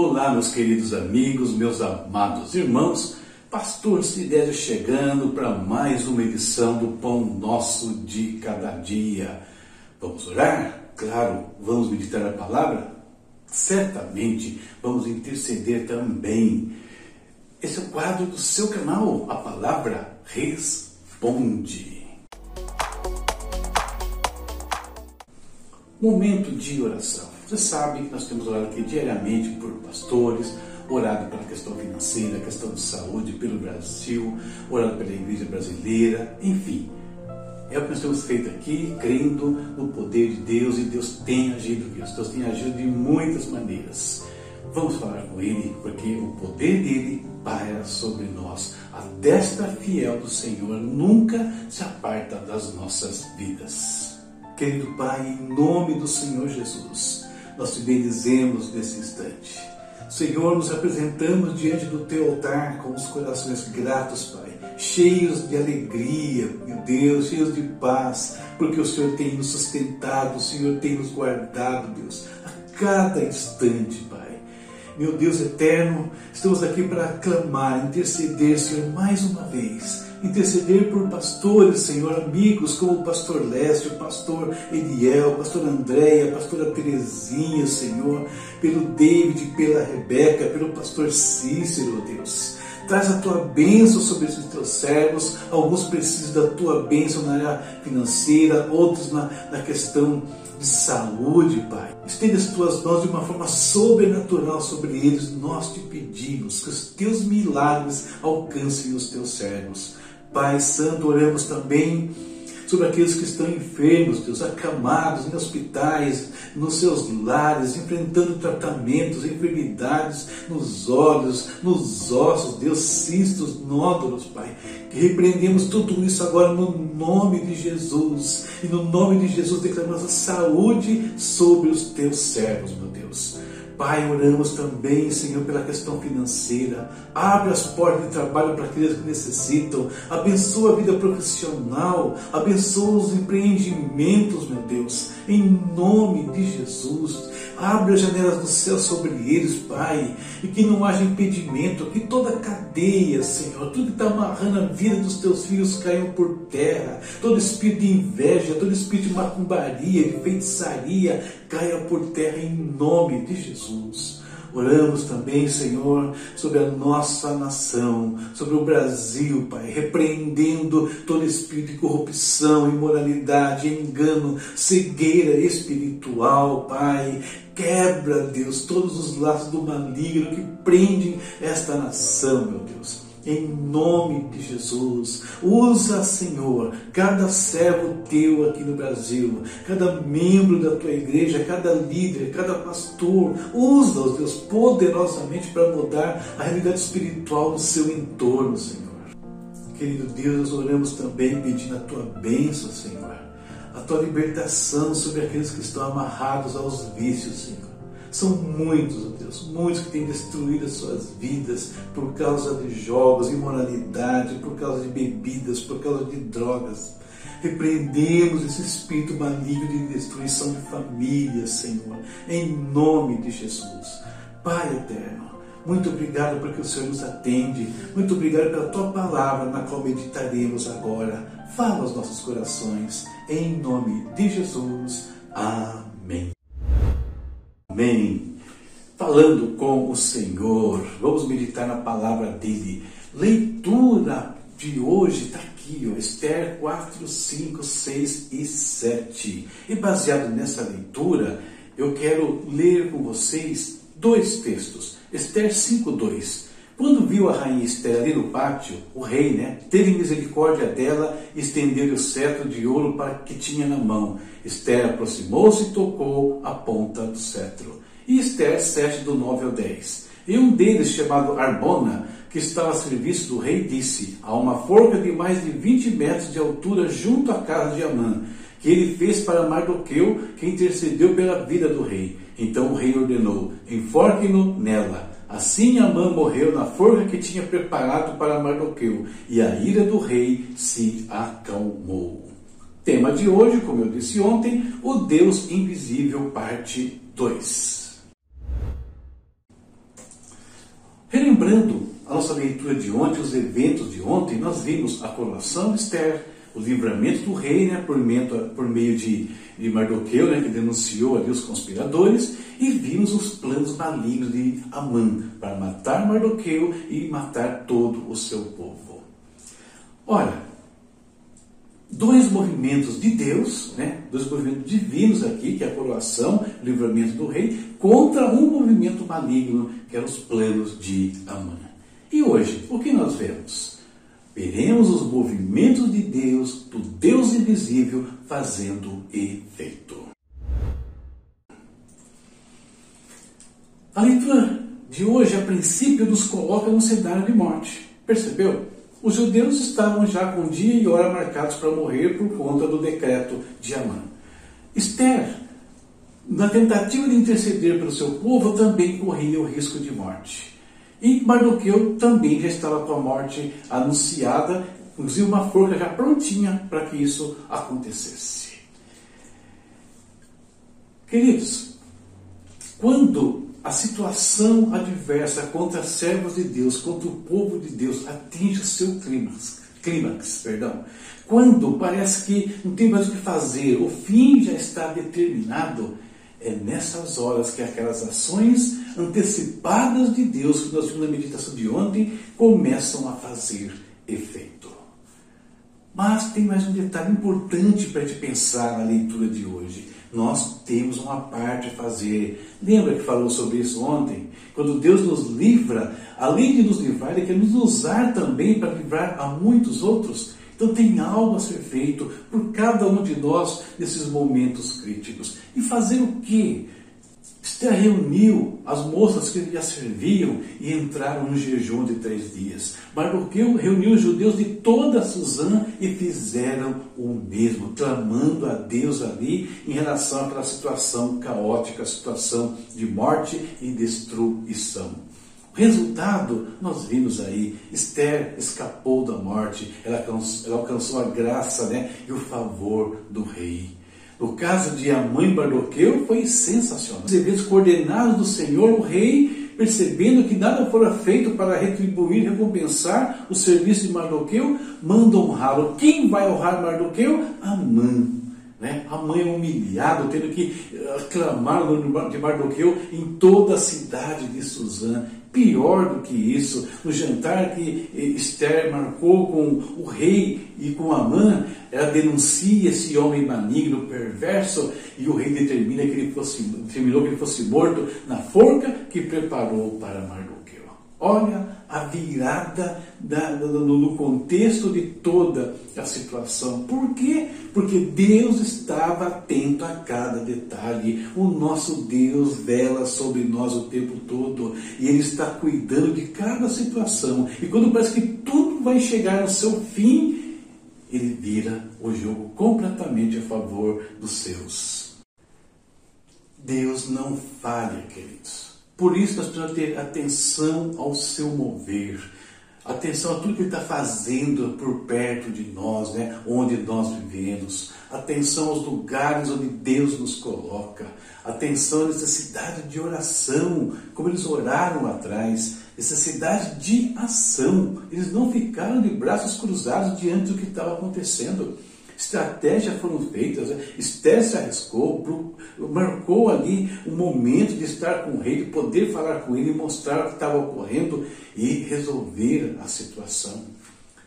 Olá, meus queridos amigos, meus amados irmãos, Pastor Sidésio chegando para mais uma edição do Pão Nosso de Cada Dia. Vamos orar? Claro, vamos meditar a palavra? Certamente vamos interceder também. Esse é o quadro do seu canal, a palavra responde. Momento de oração. Você sabe que nós temos orado aqui diariamente por pastores, orado pela questão financeira, questão de saúde, pelo Brasil, orado pela igreja brasileira, enfim. É o que nós temos feito aqui, crendo no poder de Deus e Deus tem agido, Deus tem agido de muitas maneiras. Vamos falar com Ele, porque o poder dele paira sobre nós. A destra fiel do Senhor nunca se aparta das nossas vidas. Querido Pai, em nome do Senhor Jesus, nós te bendizemos nesse instante. Senhor, nos apresentamos diante do teu altar com os corações gratos, Pai, cheios de alegria, meu Deus, cheios de paz, porque o Senhor tem nos sustentado, o Senhor tem nos guardado, Deus, a cada instante, Pai. Meu Deus eterno, estamos aqui para clamar, interceder, Senhor, mais uma vez interceder por pastores, Senhor, amigos como o pastor Lécio, o pastor Eliel, o pastor Andréia, a pastora Terezinha, Senhor, pelo David, pela Rebeca, pelo pastor Cícero, Deus. Traz a tua bênção sobre esses teus servos. Alguns precisam da tua bênção na área financeira, outros na, na questão de saúde, Pai. Estende as tuas mãos de uma forma sobrenatural sobre eles. Nós te pedimos que os teus milagres alcancem os teus servos. Pai Santo, oramos também sobre aqueles que estão enfermos, Deus, acamados em hospitais, nos seus lares, enfrentando tratamentos, enfermidades nos olhos, nos ossos, Deus, cistos, nódulos, Pai. Repreendemos tudo isso agora no nome de Jesus. E no nome de Jesus declaramos a saúde sobre os teus servos, meu Deus. Pai, oramos também, Senhor, pela questão financeira. Abre as portas de trabalho para aqueles que necessitam. Abençoa a vida profissional. Abençoa os empreendimentos, meu Deus. Em nome de Jesus. Abre as janelas do céu sobre eles, Pai, e que não haja impedimento, que toda cadeia, Senhor, tudo que está amarrando a vida dos teus filhos caiam por terra, todo espírito de inveja, todo espírito de macumbaria, de feitiçaria, caia por terra em nome de Jesus. Oramos também, Senhor, sobre a nossa nação, sobre o Brasil, Pai, repreendendo todo espírito de corrupção, imoralidade, engano, cegueira espiritual, Pai. Quebra, Deus, todos os laços do maligno que prendem esta nação, meu Deus em nome de Jesus. Usa, Senhor, cada servo teu aqui no Brasil, cada membro da tua igreja, cada líder, cada pastor. Usa-os, Deus, poderosamente para mudar a realidade espiritual do seu entorno, Senhor. Querido Deus, nós oramos também pedindo a tua bênção, Senhor, a tua libertação sobre aqueles que estão amarrados aos vícios, Senhor. São muitos, ó Deus, muitos que têm destruído as suas vidas por causa de jogos, imoralidade, por causa de bebidas, por causa de drogas. Repreendemos esse espírito maligno de destruição de famílias, Senhor, em nome de Jesus. Pai eterno, muito obrigado porque o Senhor nos atende. Muito obrigado pela tua palavra na qual meditaremos agora. Fala aos nossos corações. Em nome de Jesus. Amém. Amém. Falando com o Senhor, vamos meditar na palavra dele. Leitura de hoje está aqui, ó, Esther 4, 5, 6 e 7. E baseado nessa leitura, eu quero ler com vocês dois textos. Esther 5, 2. Quando viu a rainha Esther ali no pátio, o rei, né, teve misericórdia dela e estendeu-lhe o cetro de ouro para que tinha na mão. Esther aproximou-se e tocou a ponta do cetro. E Esther 7, do 9 ao 10. E um deles, chamado Arbona, que estava a serviço do rei, disse: Há uma forca de mais de 20 metros de altura junto à casa de Amã, que ele fez para Mardoqueu, que intercedeu pela vida do rei. Então o rei ordenou: Enforque-no nela. Assim Amã morreu na forca que tinha preparado para Mardoqueu, e a ira do rei se acalmou. Tema de hoje, como eu disse ontem, o Deus Invisível, parte 2. lembrando a nossa leitura de ontem, os eventos de ontem, nós vimos a coroação de Esther, o livramento do rei, né, por, meio, por meio de, de Mardoqueu, né, que denunciou ali os conspiradores, e vimos os planos malignos de Amã para matar Mardoqueu e matar todo o seu povo. Ora, dois movimentos de Deus, né, dois movimentos divinos aqui, que é a coroação, o livramento do rei, contra um movimento maligno, que eram os planos de Amã. E hoje, o que nós vemos? Veremos os movimentos de Deus, do Deus invisível, fazendo efeito. A leitura de hoje, a princípio, nos coloca no cenário de morte. Percebeu? Os judeus estavam já com dia e hora marcados para morrer por conta do decreto de Amã. Esther, na tentativa de interceder pelo seu povo, também corria o risco de morte. E Mardoqueu também já estava com a morte anunciada, inclusive uma forca já prontinha para que isso acontecesse. Queridos, quando a situação adversa contra servos de Deus, contra o povo de Deus, atinge o seu clímax, clímax perdão, quando parece que não tem mais o que fazer, o fim já está determinado, é nessas horas que aquelas ações antecipadas de Deus, que nós vimos na meditação de ontem, começam a fazer efeito. Mas tem mais um detalhe importante para te pensar na leitura de hoje nós temos uma parte a fazer. Lembra que falou sobre isso ontem? Quando Deus nos livra, além de nos livrar, Ele quer nos usar também para livrar a muitos outros. Então tem algo a ser feito por cada um de nós nesses momentos críticos. E fazer o quê? Esther reuniu as moças que lhe serviam e entraram no jejum de três dias. Mardoqueu reuniu os judeus de toda Suzã e fizeram o mesmo, clamando a Deus ali em relação àquela situação caótica, situação de morte e destruição. Resultado, nós vimos aí, Esther escapou da morte, ela alcançou, ela alcançou a graça né, e o favor do rei. No caso de Amã Bardoqueu foi sensacional. Os eventos coordenados do Senhor, o rei, percebendo que nada fora feito para retribuir, recompensar o serviço de Mardoqueu, manda honrá-lo. Quem vai honrar Mardoqueu? Amã. Né? A mãe humilhado, tendo que clamar o nome de Mardoqueu em toda a cidade de Suzã. Pior do que isso, no jantar que Esther marcou com o rei e com Amã, ela denuncia esse homem maligno, perverso, e o rei determina que ele fosse, determinou que ele fosse morto na forca que preparou para Mardoqueu. Olha a virada da, no, no contexto de toda a situação. Por quê? Porque Deus estava atento a cada detalhe. O nosso Deus vela sobre nós o tempo todo e Ele está cuidando de cada situação. E quando parece que tudo vai chegar ao seu fim, Ele vira o jogo completamente a favor dos seus. Deus não falha, queridos. Por isso nós precisamos ter atenção ao seu mover, atenção a tudo que ele está fazendo por perto de nós, né? onde nós vivemos, atenção aos lugares onde Deus nos coloca, atenção à necessidade de oração, como eles oraram atrás, necessidade de ação. Eles não ficaram de braços cruzados diante do que estava acontecendo estratégias foram feitas, né? Esther se arriscou, marcou ali o momento de estar com o rei, de poder falar com ele, mostrar o que estava ocorrendo e resolver a situação.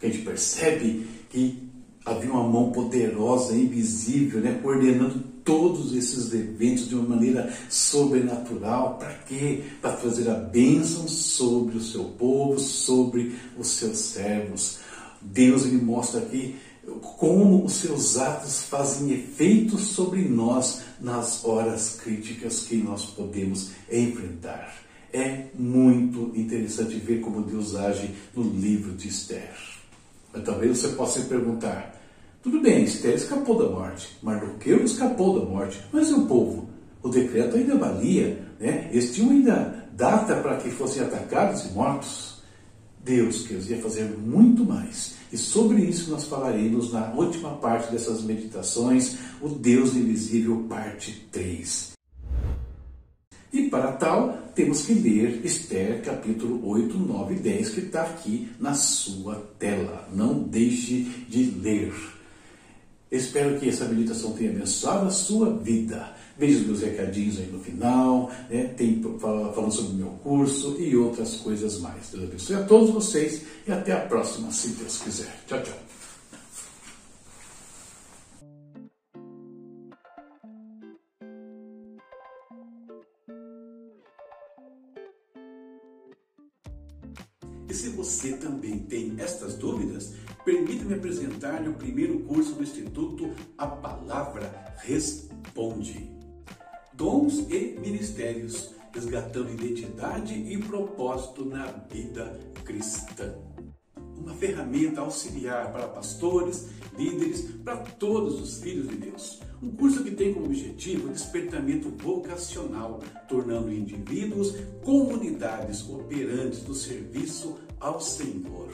A gente percebe que havia uma mão poderosa, invisível, né, coordenando todos esses eventos de uma maneira sobrenatural. Para quê? Para trazer a bênção sobre o seu povo, sobre os seus servos. Deus ele mostra aqui como os seus atos fazem efeito sobre nós nas horas críticas que nós podemos enfrentar. É muito interessante ver como Deus age no livro de Esther. Mas talvez você possa se perguntar: tudo bem, Esther escapou da morte, Mardoqueu escapou da morte, mas e o povo? O decreto ainda valia, né? eles tinham ainda data para que fossem atacados e mortos. Deus queria fazer muito mais e sobre isso nós falaremos na última parte dessas meditações, o Deus Invisível, parte 3. E para tal, temos que ler Esther capítulo 8, 9 e 10, que está aqui na sua tela. Não deixe de ler. Espero que essa meditação tenha abençoado a sua vida. Veja meus recadinhos aí no final, né? tem falando sobre o meu curso e outras coisas mais. Deus abençoe a todos vocês e até a próxima, se Deus quiser. Tchau, tchau. E se você também tem estas dúvidas, permita-me apresentar-lhe o primeiro curso do Instituto A Palavra Responde. Dons e Ministérios, resgatando identidade e propósito na vida cristã. Uma ferramenta auxiliar para pastores, líderes, para todos os filhos de Deus. Um curso que tem como objetivo o despertamento vocacional, tornando indivíduos comunidades operantes do serviço ao Senhor.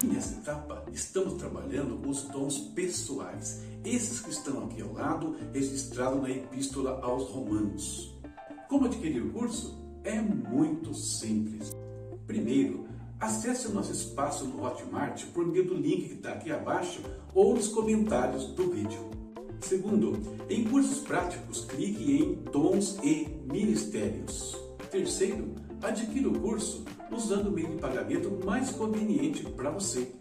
Nessa etapa, estamos trabalhando os dons pessoais, esses que estão aqui ao lado, registrados na Epístola aos Romanos. Como adquirir o curso? É muito simples. Primeiro, acesse o nosso espaço no Hotmart por meio do link que está aqui abaixo ou nos comentários do vídeo. Segundo, em cursos práticos, clique em Dons e Ministérios. Terceiro, adquira o curso usando o meio de pagamento mais conveniente para você.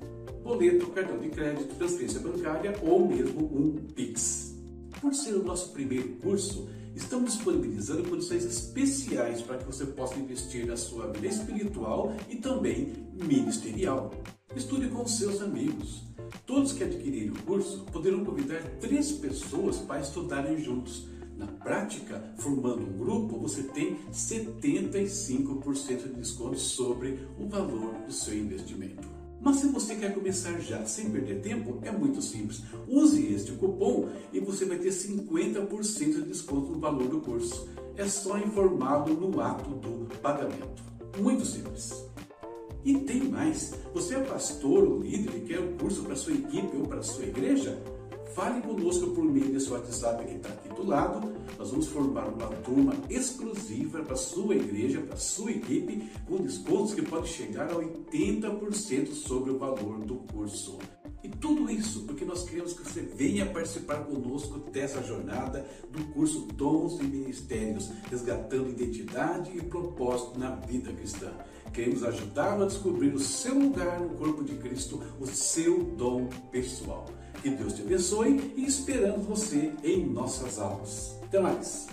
Boleto, cartão de crédito, transferência bancária ou mesmo um Pix. Por ser o nosso primeiro curso, estamos disponibilizando condições especiais para que você possa investir na sua vida espiritual e também ministerial. Estude com seus amigos. Todos que adquirirem o curso poderão convidar três pessoas para estudarem juntos na prática, formando um grupo, você tem 75% de desconto sobre o valor do seu investimento. Mas se você quer começar já sem perder tempo, é muito simples. Use este cupom e você vai ter 50% de desconto no valor do curso. É só informá-lo no ato do pagamento. Muito simples. E tem mais. Você é pastor ou líder e quer um curso para sua equipe ou para sua igreja? Fale conosco por meio desse WhatsApp que está aqui do lado. Nós vamos formar uma turma exclusiva para sua igreja, para sua equipe, com descontos que podem chegar a 80% sobre o valor do curso. E tudo isso porque nós queremos que você venha participar conosco dessa jornada do curso Dons e Ministérios, resgatando identidade e propósito na vida cristã. Queremos ajudá-lo a descobrir o seu lugar no corpo de Cristo, o seu dom pessoal. Que Deus te abençoe e esperamos você em nossas aulas. Até mais!